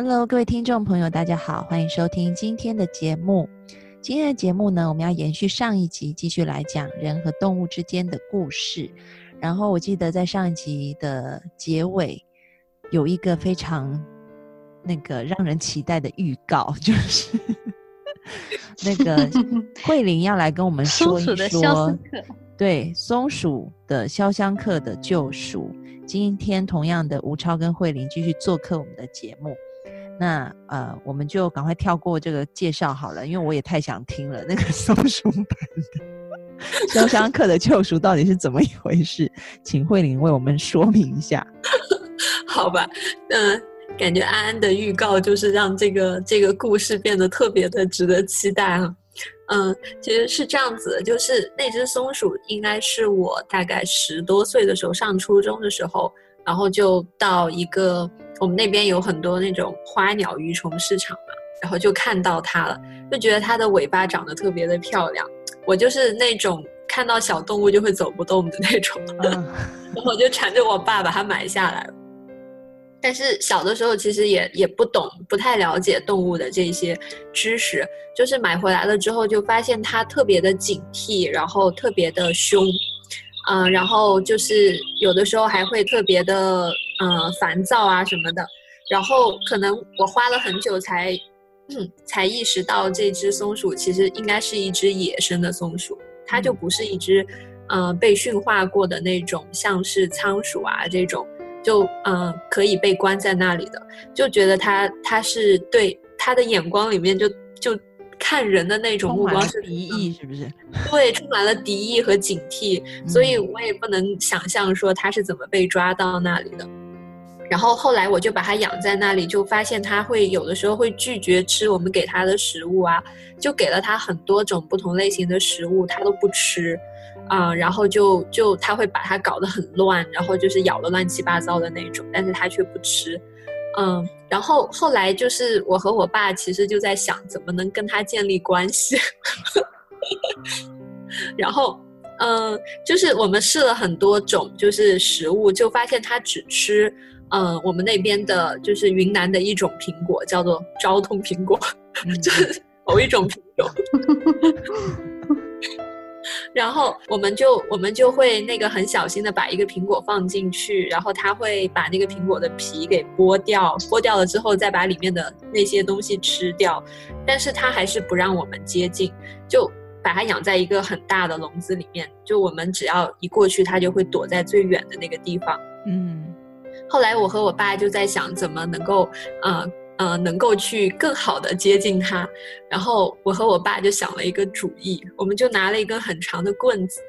Hello，各位听众朋友，大家好，欢迎收听今天的节目。今天的节目呢，我们要延续上一集，继续来讲人和动物之间的故事。然后我记得在上一集的结尾有一个非常那个让人期待的预告，就是 那个 慧玲要来跟我们说一说，对松鼠的潇湘客的救赎。今天同样的吴超跟慧玲继续做客我们的节目。那呃，我们就赶快跳过这个介绍好了，因为我也太想听了。那个 松鼠版的《潇湘客的救赎》到底是怎么一回事？请慧玲为我们说明一下。好吧，嗯，感觉安安的预告就是让这个这个故事变得特别的值得期待啊。嗯，其实是这样子的，就是那只松鼠应该是我大概十多岁的时候上初中的时候，然后就到一个。我们那边有很多那种花鸟鱼虫市场嘛，然后就看到它了，就觉得它的尾巴长得特别的漂亮。我就是那种看到小动物就会走不动的那种，然后我就缠着我爸把它买下来了。但是小的时候其实也也不懂，不太了解动物的这些知识，就是买回来了之后就发现它特别的警惕，然后特别的凶。嗯，然后就是有的时候还会特别的嗯烦躁啊什么的，然后可能我花了很久才才意识到这只松鼠其实应该是一只野生的松鼠，它就不是一只嗯被驯化过的那种像是仓鼠啊这种就嗯可以被关在那里的，就觉得它它是对它的眼光里面就就。看人的那种目光是敌意，是不是？对，充满了敌意和警惕，所以我也不能想象说他是怎么被抓到那里的。然后后来我就把它养在那里，就发现它会有的时候会拒绝吃我们给它的食物啊，就给了它很多种不同类型的食物，它都不吃，啊，然后就就它会把它搞得很乱，然后就是咬得乱七八糟的那种，但是它却不吃。嗯，然后后来就是我和我爸其实就在想怎么能跟它建立关系，然后嗯，就是我们试了很多种就是食物，就发现它只吃嗯我们那边的就是云南的一种苹果，叫做昭通苹果，就是某一种品种。然后我们就我们就会那个很小心的把一个苹果放进去，然后他会把那个苹果的皮给剥掉，剥掉了之后再把里面的那些东西吃掉，但是他还是不让我们接近，就把它养在一个很大的笼子里面，就我们只要一过去，它就会躲在最远的那个地方。嗯，后来我和我爸就在想怎么能够，呃。呃，能够去更好的接近他，然后我和我爸就想了一个主意，我们就拿了一根很长的棍子，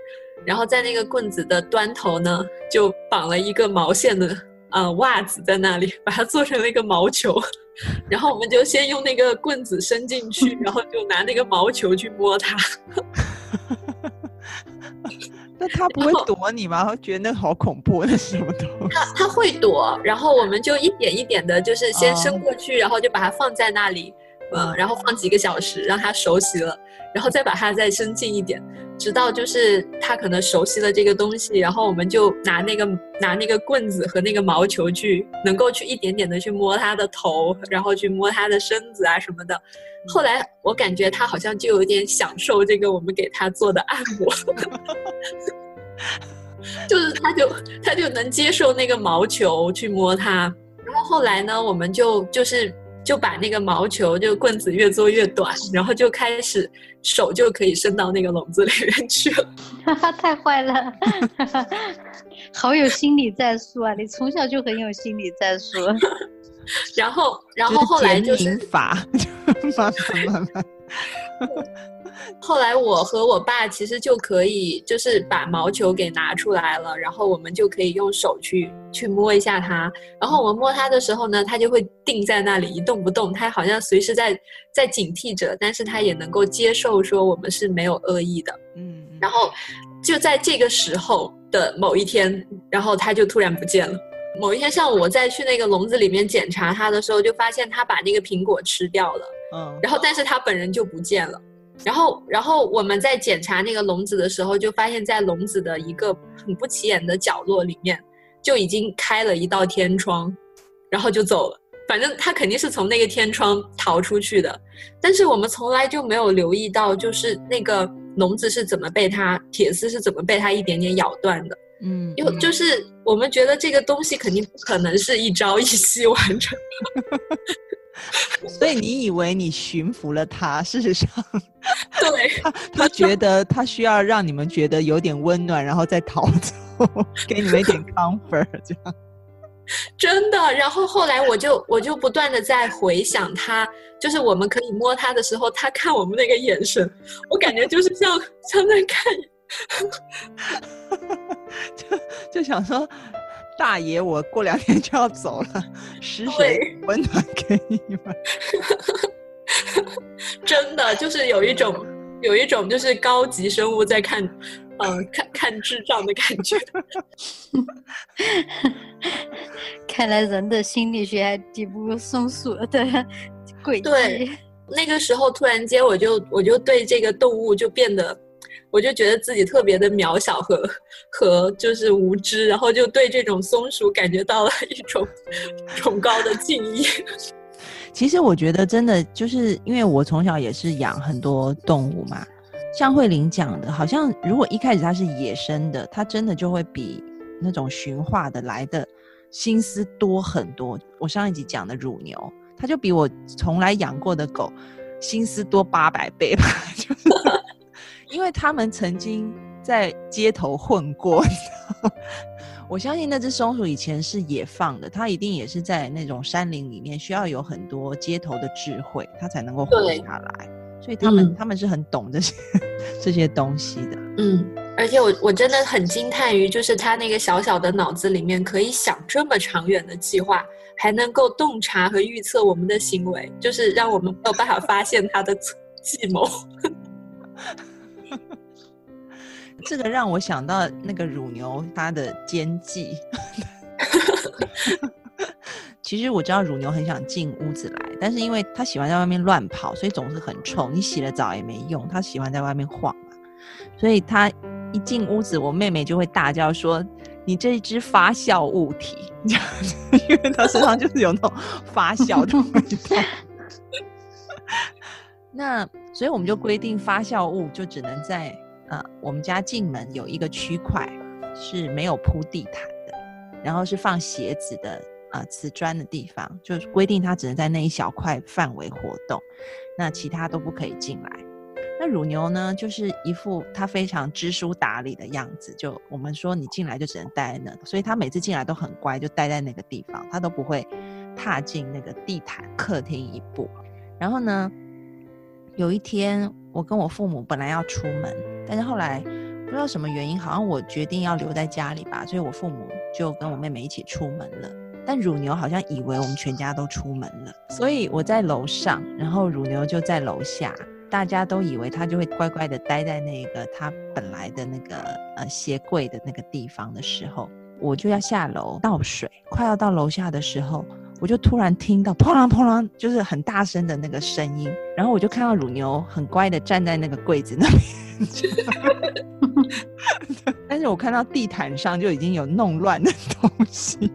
然后在那个棍子的端头呢，就绑了一个毛线的呃袜子在那里，把它做成了一个毛球，然后我们就先用那个棍子伸进去，然后就拿那个毛球去摸它。那他不会躲你吗？他觉得那好恐怖，那什么东西？他他会躲，然后我们就一点一点的，就是先伸过去，然后就把它放在那里，嗯，然后放几个小时，让它熟悉了，然后再把它再伸进一点，直到就是它可能熟悉了这个东西，然后我们就拿那个拿那个棍子和那个毛球去，能够去一点点的去摸它的头，然后去摸它的身子啊什么的。后来我感觉它好像就有点享受这个我们给它做的按摩，就是他就他就能接受那个毛球去摸它，然后后来呢，我们就就是就把那个毛球就棍子越做越短，然后就开始手就可以伸到那个笼子里面去了，太坏了，好有心理战术啊！你从小就很有心理战术。然后，然后后来就是法，慢慢慢慢。后来我和我爸其实就可以，就是把毛球给拿出来了，然后我们就可以用手去去摸一下它。然后我们摸它的时候呢，它就会定在那里一动不动，它好像随时在在警惕着，但是它也能够接受说我们是没有恶意的。嗯，然后就在这个时候的某一天，然后它就突然不见了。某一天上午，我再去那个笼子里面检查它的时候，就发现它把那个苹果吃掉了。嗯，然后但是它本人就不见了。然后，然后我们在检查那个笼子的时候，就发现在笼子的一个很不起眼的角落里面，就已经开了一道天窗，然后就走了。反正他肯定是从那个天窗逃出去的，但是我们从来就没有留意到，就是那个笼子是怎么被它铁丝是怎么被它一点点咬断的。嗯，又就是我们觉得这个东西肯定不可能是一朝一夕完成，所以你以为你驯服了他，事实上，对他他觉得他需要让你们觉得有点温暖，然后再逃走，给你们一点 comfort，这样。真的，然后后来我就我就不断的在回想他，就是我们可以摸他的时候，他看我们那个眼神，我感觉就是像像在看。就就想说，大爷，我过两天就要走了，施水温暖给你们。真的，就是有一种有一种就是高级生物在看，呃，看看智障的感觉。看来人的心理学还抵不过松鼠的诡计。对，那个时候突然间，我就我就对这个动物就变得。我就觉得自己特别的渺小和和就是无知，然后就对这种松鼠感觉到了一种崇高的敬意。其实我觉得真的就是因为我从小也是养很多动物嘛，像慧玲讲的，好像如果一开始它是野生的，它真的就会比那种驯化的来的心思多很多。我上一集讲的乳牛，它就比我从来养过的狗心思多八百倍吧，因为他们曾经在街头混过，我相信那只松鼠以前是野放的，它一定也是在那种山林里面，需要有很多街头的智慧，它才能够活下来。所以他们他们是很懂这些 这些东西的。嗯，而且我我真的很惊叹于，就是他那个小小的脑子里面可以想这么长远的计划，还能够洞察和预测我们的行为，就是让我们没有办法发现他的 计谋。这个让我想到那个乳牛它的奸计。其实我知道乳牛很想进屋子来，但是因为它喜欢在外面乱跑，所以总是很臭。你洗了澡也没用，它喜欢在外面晃嘛。所以它一进屋子，我妹妹就会大叫说：“你这一只发酵物体！” 因为它身上就是有那种发酵的味道。那所以我们就规定发酵物就只能在呃我们家进门有一个区块是没有铺地毯的，然后是放鞋子的呃瓷砖的地方，就是规定它只能在那一小块范围活动，那其他都不可以进来。那乳牛呢，就是一副它非常知书达理的样子，就我们说你进来就只能待在那，所以它每次进来都很乖，就待在那个地方，它都不会踏进那个地毯客厅一步。然后呢？有一天，我跟我父母本来要出门，但是后来不知道什么原因，好像我决定要留在家里吧，所以我父母就跟我妹妹一起出门了。但乳牛好像以为我们全家都出门了，所以我在楼上，然后乳牛就在楼下，大家都以为它就会乖乖的待在那个它本来的那个呃鞋柜的那个地方的时候，我就要下楼倒水，快要到楼下的时候。我就突然听到砰啷砰啷，就是很大声的那个声音，然后我就看到乳牛很乖的站在那个柜子那边，但是我看到地毯上就已经有弄乱的东西，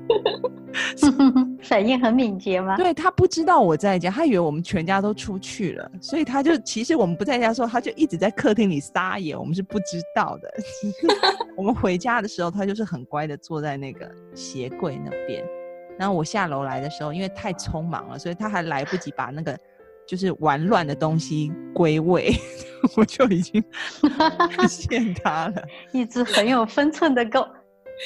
反应很敏捷吗？对他不知道我在家，他以为我们全家都出去了，所以他就其实我们不在家的时候，他就一直在客厅里撒野，我们是不知道的。我们回家的时候，他就是很乖的坐在那个鞋柜那边。然后我下楼来的时候，因为太匆忙了，所以他还来不及把那个就是玩乱的东西归位，我就已经发现他了。一只很有分寸的狗，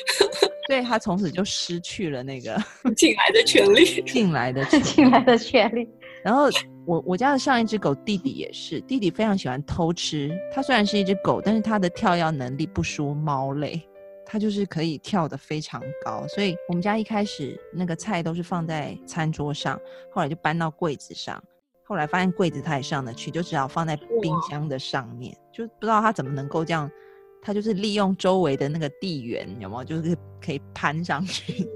对他从此就失去了那个进来的权利，进来的进来的权利。然后我我家的上一只狗弟弟也是，弟弟非常喜欢偷吃。它虽然是一只狗，但是它的跳跃能力不输猫类，它就是可以跳得非常高。所以我们家一开始那个菜都是放在餐桌上，后来就搬到柜子上。后来发现柜子它也上得去，就只好放在冰箱的上面。就不知道它怎么能够这样。它就是利用周围的那个地缘，有没有？就是可以攀上去。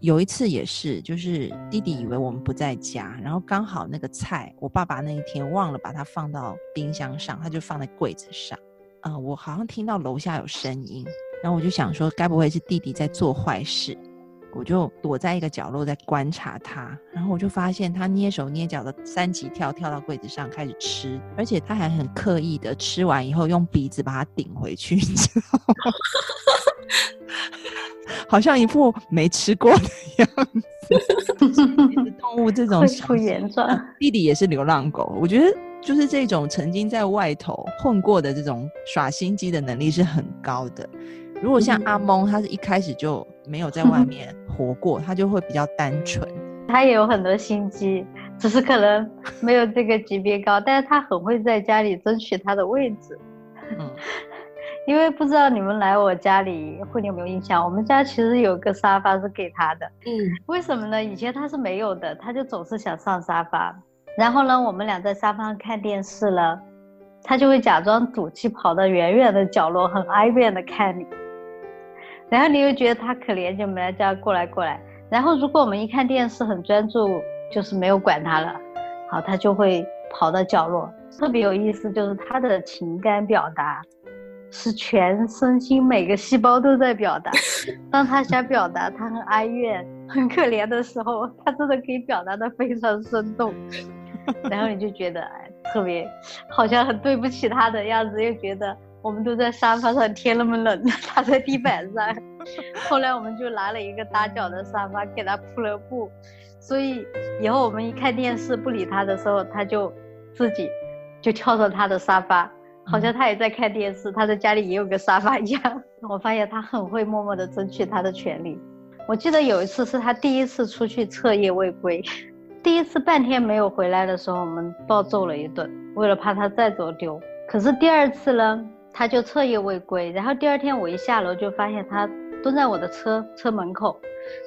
有一次也是，就是弟弟以为我们不在家，然后刚好那个菜，我爸爸那一天忘了把它放到冰箱上，他就放在柜子上。啊，我好像听到楼下有声音，然后我就想说，该不会是弟弟在做坏事？我就躲在一个角落在观察他，然后我就发现他捏手捏脚的三级跳跳到柜子上开始吃，而且他还很刻意的吃完以后用鼻子把它顶回去，你知道吗？好像一副没吃过的样子。动物这种会出原状。弟弟也是流浪狗，我觉得就是这种曾经在外头混过的这种耍心机的能力是很高的。如果像阿蒙，他是一开始就没有在外 面活过，他就会比较单纯。他也有很多心机，只是可能没有这个级别高，但是他很会在家里争取他的位置。嗯，因为不知道你们来我家里会有没有印象，我们家其实有个沙发是给他的。嗯，为什么呢？以前他是没有的，他就总是想上沙发。然后呢，我们俩在沙发上看电视了，他就会假装赌气跑到远远的角落，很哀怨的看你。然后你又觉得他可怜，就没叫过来过来。然后如果我们一看电视很专注，就是没有管他了，好，他就会跑到角落。特别有意思，就是他的情感表达是全身心每个细胞都在表达。当他想表达他很哀怨、很可怜的时候，他真的可以表达的非常生动。然后你就觉得哎，特别好像很对不起他的样子，又觉得。我们都在沙发上，天那么冷，他在地板上。后来我们就拿了一个搭脚的沙发给他铺了布，所以以后我们一看电视不理他的时候，他就自己就跳上他的沙发，好像他也在看电视，他在家里也有个沙发一样。我发现他很会默默地争取他的权利。我记得有一次是他第一次出去彻夜未归，第一次半天没有回来的时候，我们暴揍了一顿，为了怕他再走丢。可是第二次呢？他就彻夜未归，然后第二天我一下楼就发现他蹲在我的车车门口，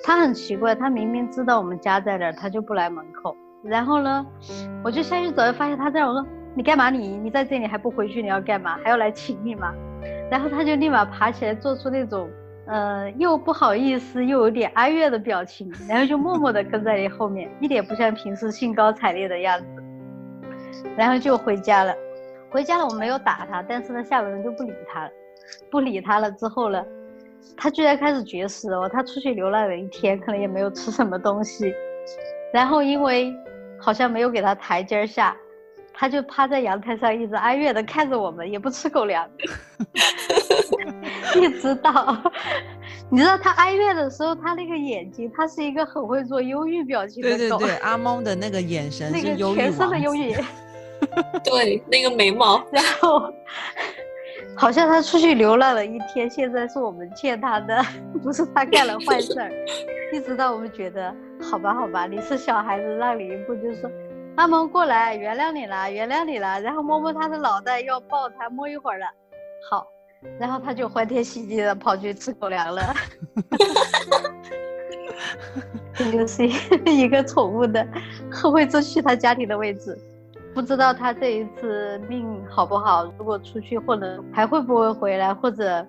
他很奇怪，他明明知道我们家在这儿，他就不来门口。然后呢，我就下去走，发现他在，我说你干嘛？你你在这里还不回去？你要干嘛？还要来请你吗？然后他就立马爬起来，做出那种呃又不好意思又有点哀怨的表情，然后就默默地跟在你后面，一点不像平时兴高采烈的样子，然后就回家了。回家了，我没有打他，但是呢，下楼人就不理他了，不理他了之后呢，他居然开始绝食哦，他出去流浪了一天，可能也没有吃什么东西，然后因为好像没有给他台阶下，他就趴在阳台上一直哀怨的看着我们，也不吃狗粮，一直到，你知道他哀怨的时候，他那个眼睛，他是一个很会做忧郁表情的狗，对对对，阿蒙的那个眼神是忧郁全身的忧郁。对，那个眉毛，然后好像他出去流浪了一天，现在是我们欠他的，不是他干了坏事儿。一直到我们觉得，好吧，好吧，你是小孩子，让你一步，就说阿蒙过来，原谅你了，原谅你了，然后摸摸他的脑袋，要抱他摸一会儿了，好，然后他就欢天喜地的跑去吃狗粮了。这就是一个宠物的，很会争取他家庭的位置。不知道他这一次命好不好？如果出去混了还会不会回来？或者，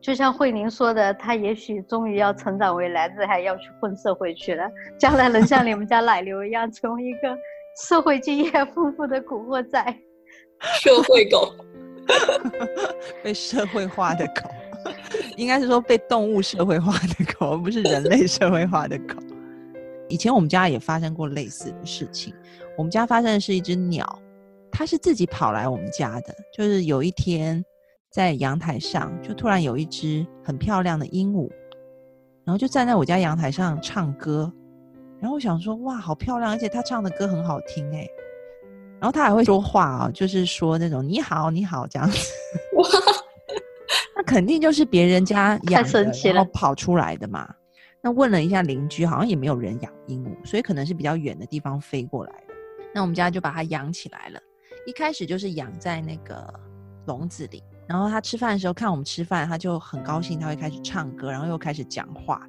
就像慧玲说的，他也许终于要成长为男子汉，要去混社会去了，将来能像你们家奶牛一样，成为一个社会经验丰富的古惑仔，社会狗，被社会化的狗，应该是说被动物社会化的狗，而不是人类社会化的狗。以前我们家也发生过类似的事情。我们家发生的是一只鸟，它是自己跑来我们家的。就是有一天在阳台上，就突然有一只很漂亮的鹦鹉，然后就站在我家阳台上唱歌。然后我想说，哇，好漂亮，而且它唱的歌很好听哎。然后它还会说话啊，就是说那种你好你好这样子。哇，那肯定就是别人家养的，然后跑出来的嘛。那问了一下邻居，好像也没有人养鹦鹉，所以可能是比较远的地方飞过来的。那我们家就把它养起来了。一开始就是养在那个笼子里，然后它吃饭的时候看我们吃饭，它就很高兴，它会开始唱歌，然后又开始讲话，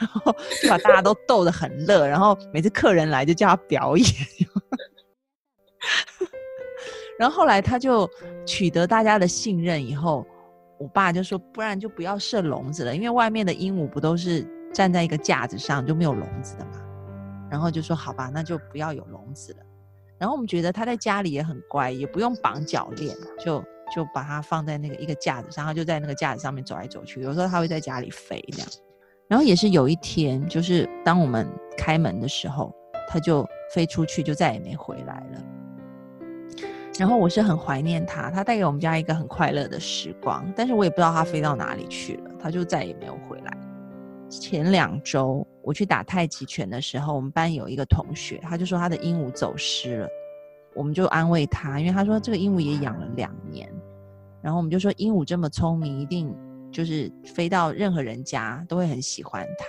然后就把大家都逗得很乐。然后每次客人来就叫它表演。然后后来它就取得大家的信任以后，我爸就说：“不然就不要设笼子了，因为外面的鹦鹉不都是站在一个架子上就没有笼子的嘛。”然后就说：“好吧，那就不要有笼子了。”然后我们觉得它在家里也很乖，也不用绑脚链，就就把它放在那个一个架子上，它就在那个架子上面走来走去。有时候它会在家里飞这样。然后也是有一天，就是当我们开门的时候，它就飞出去，就再也没回来了。然后我是很怀念它，它带给我们家一个很快乐的时光。但是我也不知道它飞到哪里去了，它就再也没有回来。前两周。我去打太极拳的时候，我们班有一个同学，他就说他的鹦鹉走失了，我们就安慰他，因为他说这个鹦鹉也养了两年，然后我们就说鹦鹉这么聪明，一定就是飞到任何人家都会很喜欢它。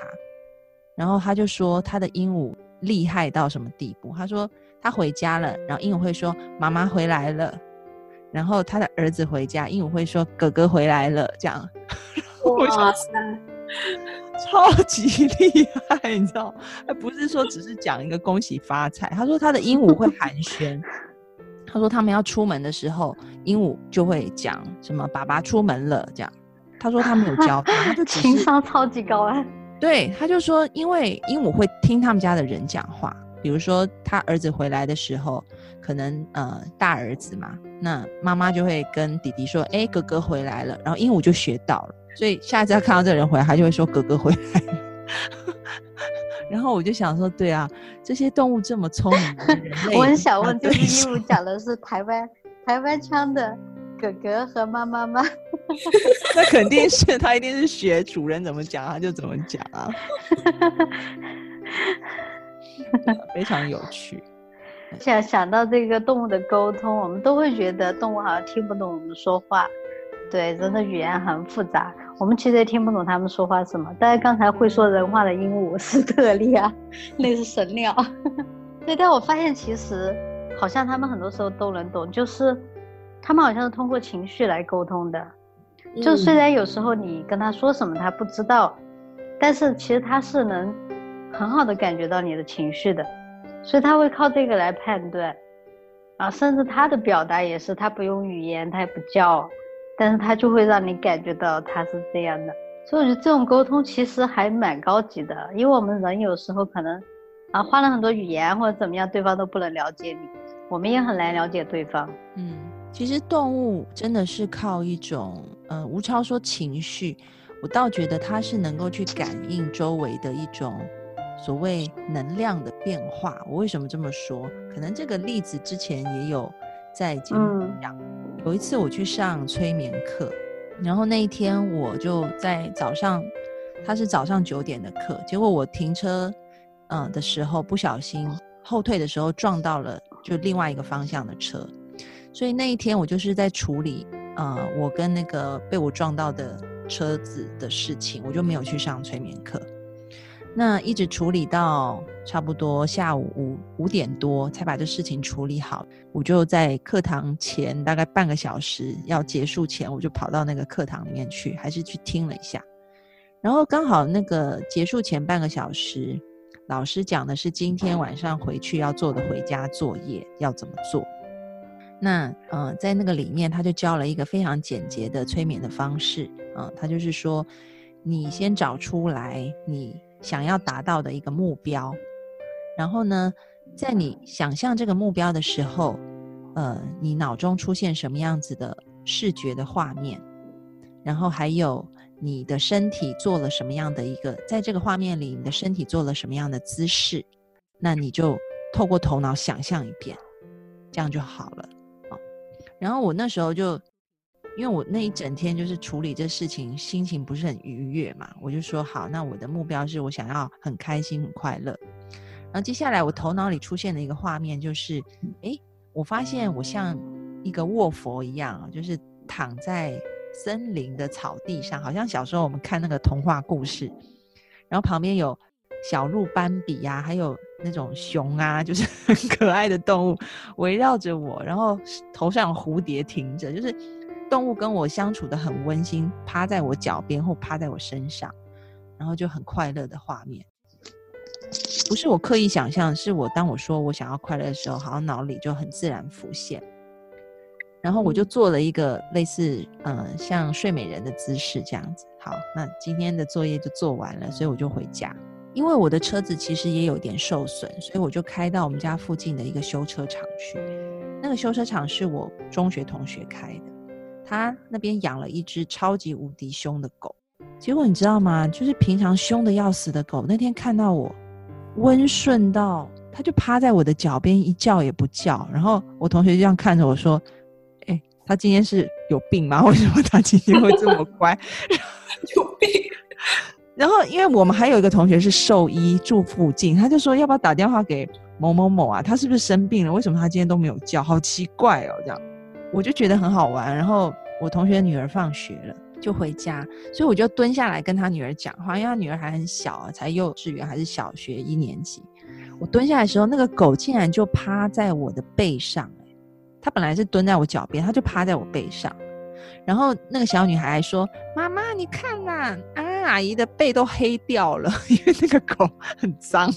然后他就说他的鹦鹉厉害到什么地步？他说他回家了，然后鹦鹉会说妈妈回来了，然后他的儿子回家，鹦鹉会说哥哥回来了，这样。哇塞！超级厉害，你知道？他不是说只是讲一个恭喜发财，他说他的鹦鹉会寒暄。他说他们要出门的时候，鹦鹉就会讲什么“爸爸出门了”这样。他说他没有教他，他就情商超级高啊。对，他就说因为鹦鹉会听他们家的人讲话，比如说他儿子回来的时候，可能呃大儿子嘛，那妈妈就会跟弟弟说：“哎，哥哥回来了。”然后鹦鹉就学到了。所以下一次他看到这个人回来，他就会说：“哥哥回来。”然后我就想说：“对啊，这些动物这么聪明，人 我很想问，就是鹦鹉讲的是台湾台湾腔的哥哥和妈妈吗？那肯定是，他一定是学主人怎么讲，他就怎么讲啊，非常有趣。想想到这个动物的沟通，我们都会觉得动物好像听不懂我们说话。对，人的语言很复杂，我们其实也听不懂他们说话什么。但是刚才会说人话的鹦鹉是特例啊，那是神鸟。对，但我发现其实好像他们很多时候都能懂，就是他们好像是通过情绪来沟通的。就虽然有时候你跟他说什么他不知道，但是其实他是能很好的感觉到你的情绪的，所以他会靠这个来判断。啊，甚至他的表达也是，他不用语言，他也不叫。但是他就会让你感觉到他是这样的，所以我觉得这种沟通其实还蛮高级的，因为我们人有时候可能啊换了很多语言或者怎么样，对方都不能了解你，我们也很难了解对方。嗯，其实动物真的是靠一种，呃，吴超说情绪，我倒觉得它是能够去感应周围的一种所谓能量的变化。我为什么这么说？可能这个例子之前也有在节目讲。有一次我去上催眠课，然后那一天我就在早上，他是早上九点的课，结果我停车，嗯的时候不小心后退的时候撞到了就另外一个方向的车，所以那一天我就是在处理呃我跟那个被我撞到的车子的事情，我就没有去上催眠课。那一直处理到差不多下午五五点多才把这事情处理好。我就在课堂前大概半个小时要结束前，我就跑到那个课堂里面去，还是去听了一下。然后刚好那个结束前半个小时，老师讲的是今天晚上回去要做的回家作业要怎么做。那呃，在那个里面他就教了一个非常简洁的催眠的方式啊，他就是说，你先找出来你。想要达到的一个目标，然后呢，在你想象这个目标的时候，呃，你脑中出现什么样子的视觉的画面，然后还有你的身体做了什么样的一个，在这个画面里，你的身体做了什么样的姿势，那你就透过头脑想象一遍，这样就好了啊。然后我那时候就。因为我那一整天就是处理这事情，心情不是很愉悦嘛，我就说好，那我的目标是我想要很开心、很快乐。然后接下来我头脑里出现的一个画面就是，哎，我发现我像一个卧佛一样，就是躺在森林的草地上，好像小时候我们看那个童话故事，然后旁边有小鹿斑比呀，还有那种熊啊，就是 很可爱的动物围绕着我，然后头上蝴蝶停着，就是动物跟我相处的很温馨，趴在我脚边或趴在我身上，然后就很快乐的画面。不是我刻意想象，是我当我说我想要快乐的时候，好像脑里就很自然浮现。然后我就做了一个类似嗯像睡美人的姿势这样子。好，那今天的作业就做完了，所以我就回家。因为我的车子其实也有点受损，所以我就开到我们家附近的一个修车厂去。那个修车厂是我中学同学开的，他那边养了一只超级无敌凶的狗。结果你知道吗？就是平常凶的要死的狗，那天看到我。温顺到，他就趴在我的脚边，一叫也不叫。然后我同学就这样看着我说：“哎，他今天是有病吗？为什么他今天会这么乖？有病。”然后因为我们还有一个同学是兽医，住附近，他就说：“要不要打电话给某某某啊？他是不是生病了？为什么他今天都没有叫？好奇怪哦！”这样我就觉得很好玩。然后我同学的女儿放学了。就回家，所以我就蹲下来跟他女儿讲话，因为他女儿还很小啊，才幼稚园还是小学一年级。我蹲下来的时候，那个狗竟然就趴在我的背上，哎，它本来是蹲在我脚边，它就趴在我背上。然后那个小女孩还说：“妈妈，你看呐，啊，阿姨的背都黑掉了，因为那个狗很脏，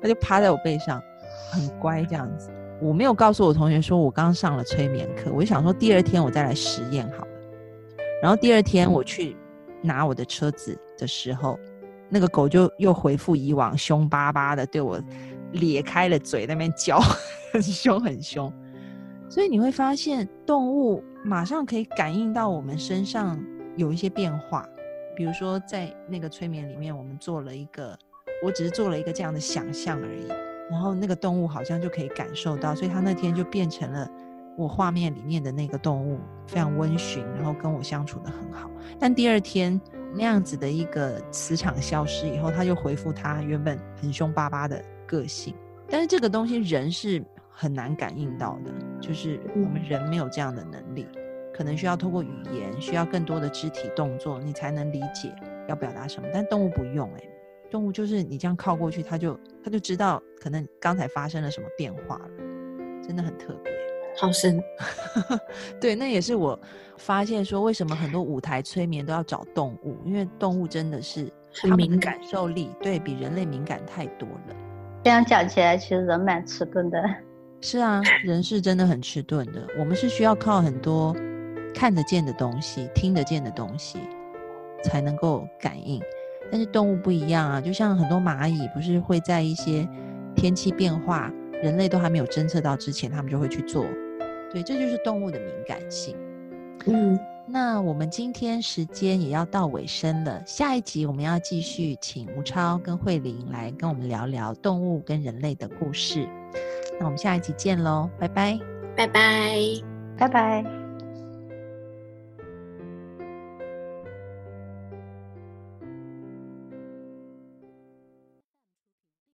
它就趴在我背上，很乖这样子。”我没有告诉我同学说我刚上了催眠课，我就想说第二天我再来实验好了。然后第二天我去拿我的车子的时候，那个狗就又回复以往凶巴巴的对我咧开了嘴那边叫，很凶很凶。所以你会发现动物马上可以感应到我们身上有一些变化。比如说在那个催眠里面，我们做了一个，我只是做了一个这样的想象而已，然后那个动物好像就可以感受到，所以他那天就变成了。我画面里面的那个动物非常温驯，然后跟我相处的很好。但第二天那样子的一个磁场消失以后，他就恢复他原本很凶巴巴的个性。但是这个东西人是很难感应到的，就是我们人没有这样的能力，可能需要透过语言，需要更多的肢体动作，你才能理解要表达什么。但动物不用，诶，动物就是你这样靠过去，它就它就知道可能刚才发生了什么变化了，真的很特别。好深，对，那也是我发现说，为什么很多舞台催眠都要找动物，因为动物真的是很敏感受力，对比人类敏感太多了。这样讲起来，其实人蛮迟钝的。是啊，人是真的很迟钝的。我们是需要靠很多看得见的东西、听得见的东西，才能够感应。但是动物不一样啊，就像很多蚂蚁，不是会在一些天气变化。人类都还没有侦测到之前，他们就会去做。对，这就是动物的敏感性。嗯，那我们今天时间也要到尾声了，下一集我们要继续请吴超跟慧玲来跟我们聊聊动物跟人类的故事。那我们下一集见喽，拜拜，拜拜，拜拜。